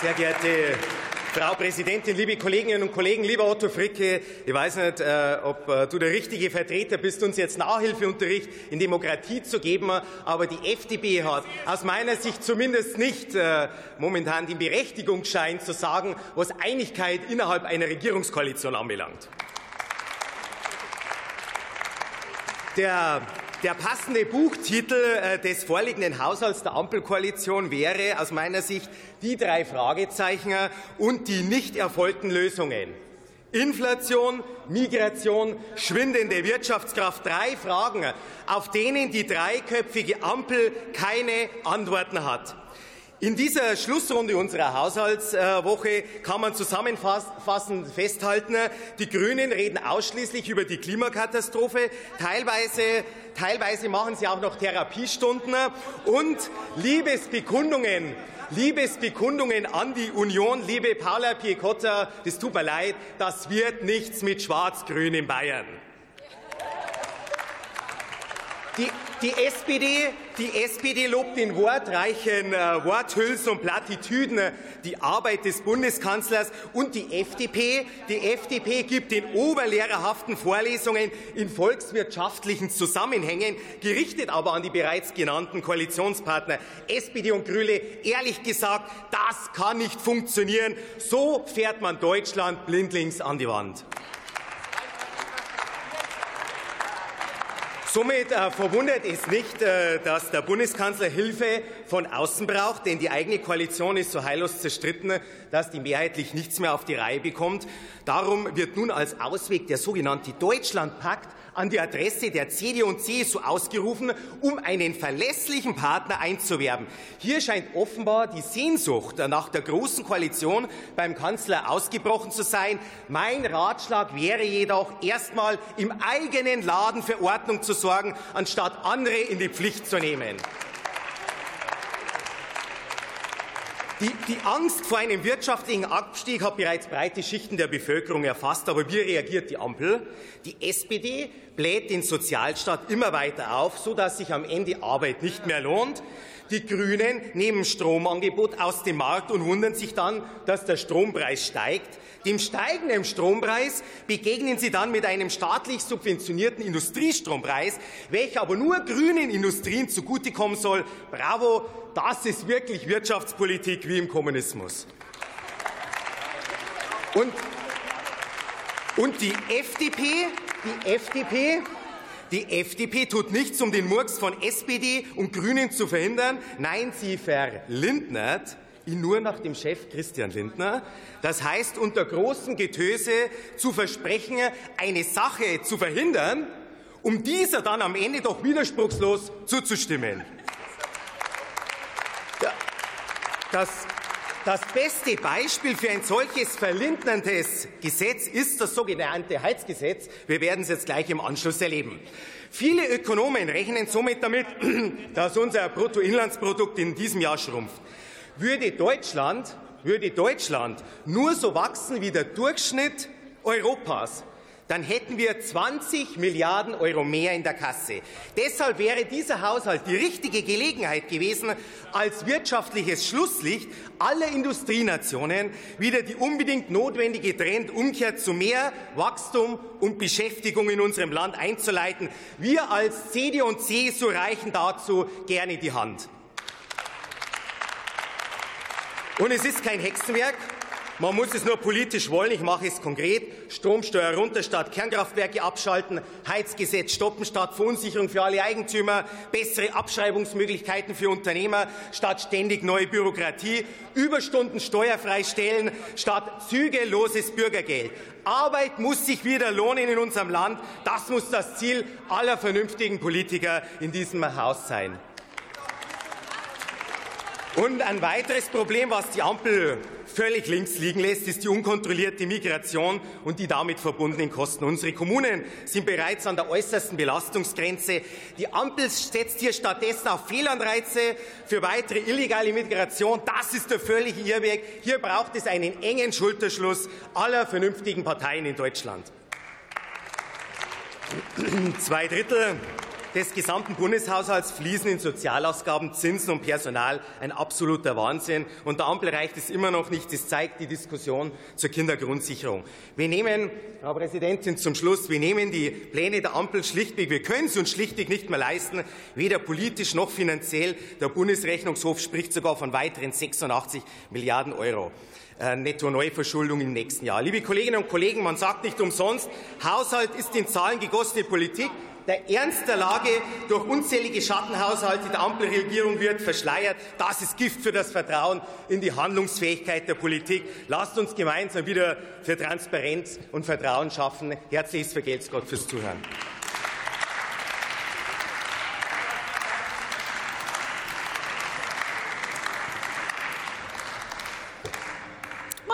Sehr geehrte Frau Präsidentin, liebe Kolleginnen und Kollegen, lieber Otto Fricke, ich weiß nicht, äh, ob äh, du der richtige Vertreter bist, uns jetzt Nachhilfeunterricht in Demokratie zu geben, aber die FDP hat aus meiner Sicht zumindest nicht äh, momentan den Berechtigungsschein zu sagen, was Einigkeit innerhalb einer Regierungskoalition anbelangt. Der der passende Buchtitel äh, des vorliegenden Haushalts der Ampelkoalition wäre aus meiner Sicht die drei Fragezeichen und die nicht erfolgten Lösungen. Inflation, Migration, schwindende Wirtschaftskraft. Drei Fragen, auf denen die dreiköpfige Ampel keine Antworten hat. In dieser Schlussrunde unserer Haushaltswoche kann man zusammenfassend festhalten, die Grünen reden ausschließlich über die Klimakatastrophe. Teilweise, teilweise machen sie auch noch Therapiestunden und Liebesbekundungen Liebesbekundungen an die Union, liebe Paula Piecotta, das tut mir leid, das wird nichts mit Schwarz-Grün in Bayern. Die, die, SPD, die SPD lobt in wortreichen äh, Worthülsen und Plattitüden äh, die Arbeit des Bundeskanzlers und die FDP. Die FDP gibt in oberlehrerhaften Vorlesungen in volkswirtschaftlichen Zusammenhängen, gerichtet aber an die bereits genannten Koalitionspartner SPD und Grüne, ehrlich gesagt, das kann nicht funktionieren. So fährt man Deutschland blindlings an die Wand. Somit äh, verwundert es nicht, äh, dass der Bundeskanzler Hilfe von außen braucht, denn die eigene Koalition ist so heillos zerstritten, dass die mehrheitlich nichts mehr auf die Reihe bekommt. Darum wird nun als Ausweg der sogenannte Deutschlandpakt an die Adresse der CDU und CSU ausgerufen, um einen verlässlichen Partner einzuwerben. Hier scheint offenbar die Sehnsucht nach der großen Koalition beim Kanzler ausgebrochen zu sein. Mein Ratschlag wäre jedoch, erstmal im eigenen Laden für Ordnung zu sorgen, anstatt andere in die Pflicht zu nehmen. Die, die, Angst vor einem wirtschaftlichen Abstieg hat bereits breite Schichten der Bevölkerung erfasst. Aber wie reagiert die Ampel? Die SPD bläht den Sozialstaat immer weiter auf, sodass sich am Ende Arbeit nicht mehr lohnt. Die Grünen nehmen Stromangebot aus dem Markt und wundern sich dann, dass der Strompreis steigt. Dem steigenden Strompreis begegnen sie dann mit einem staatlich subventionierten Industriestrompreis, welcher aber nur grünen Industrien zugutekommen soll. Bravo, das ist wirklich Wirtschaftspolitik wie im Kommunismus. Und, und die FDP, die FDP die FDP tut nichts, um den Murks von SPD und Grünen zu verhindern. Nein, sie verlindnert ihn nur nach dem Chef Christian Lindner. Das heißt, unter großem Getöse zu versprechen, eine Sache zu verhindern, um dieser dann am Ende doch widerspruchslos zuzustimmen. Das das beste Beispiel für ein solches verlinderndes Gesetz ist das sogenannte Heizgesetz. Wir werden es jetzt gleich im Anschluss erleben. Viele Ökonomen rechnen somit damit, dass unser Bruttoinlandsprodukt in diesem Jahr schrumpft. Würde Deutschland, würde Deutschland nur so wachsen wie der Durchschnitt Europas, dann hätten wir 20 Milliarden Euro mehr in der Kasse. Deshalb wäre dieser Haushalt die richtige Gelegenheit gewesen, als wirtschaftliches Schlusslicht aller Industrienationen wieder die unbedingt notwendige Trendumkehr zu mehr Wachstum und Beschäftigung in unserem Land einzuleiten. Wir als CDU und CSU reichen dazu gerne die Hand. Und es ist kein Hexenwerk. Man muss es nur politisch wollen. Ich mache es konkret. Stromsteuer runter statt Kernkraftwerke abschalten, Heizgesetz stoppen statt Verunsicherung für alle Eigentümer, bessere Abschreibungsmöglichkeiten für Unternehmer statt ständig neue Bürokratie, Überstunden steuerfrei stellen statt zügelloses Bürgergeld. Arbeit muss sich wieder lohnen in unserem Land. Das muss das Ziel aller vernünftigen Politiker in diesem Haus sein. Und ein weiteres Problem, was die Ampel völlig links liegen lässt, ist die unkontrollierte Migration und die damit verbundenen Kosten. Unsere Kommunen sind bereits an der äußersten Belastungsgrenze. Die Ampel setzt hier stattdessen auf Fehlanreize für weitere illegale Migration. Das ist der völlige Irrweg. Hier braucht es einen engen Schulterschluss aller vernünftigen Parteien in Deutschland. Zwei Drittel des gesamten Bundeshaushalts fließen in Sozialausgaben, Zinsen und Personal. Ein absoluter Wahnsinn. Und der Ampel reicht es immer noch nicht. Das zeigt die Diskussion zur Kindergrundsicherung. Wir nehmen, Frau Präsidentin, zum Schluss, wir nehmen die Pläne der Ampel schlichtweg, wir können es uns schlichtweg nicht mehr leisten, weder politisch noch finanziell. Der Bundesrechnungshof spricht sogar von weiteren 86 Milliarden Euro. Äh, Netto-Neuverschuldung im nächsten Jahr. Liebe Kolleginnen und Kollegen, man sagt nicht umsonst, Haushalt ist in Zahlen gegossene Politik. Der Ernst der Lage durch unzählige Schattenhaushalte der Ampelregierung wird verschleiert. Das ist Gift für das Vertrauen in die Handlungsfähigkeit der Politik. Lasst uns gemeinsam wieder für Transparenz und Vertrauen schaffen. Herzliches Vergelt's Gott fürs Zuhören.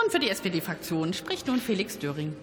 Und für die SPD-Fraktion spricht nun Felix Döring.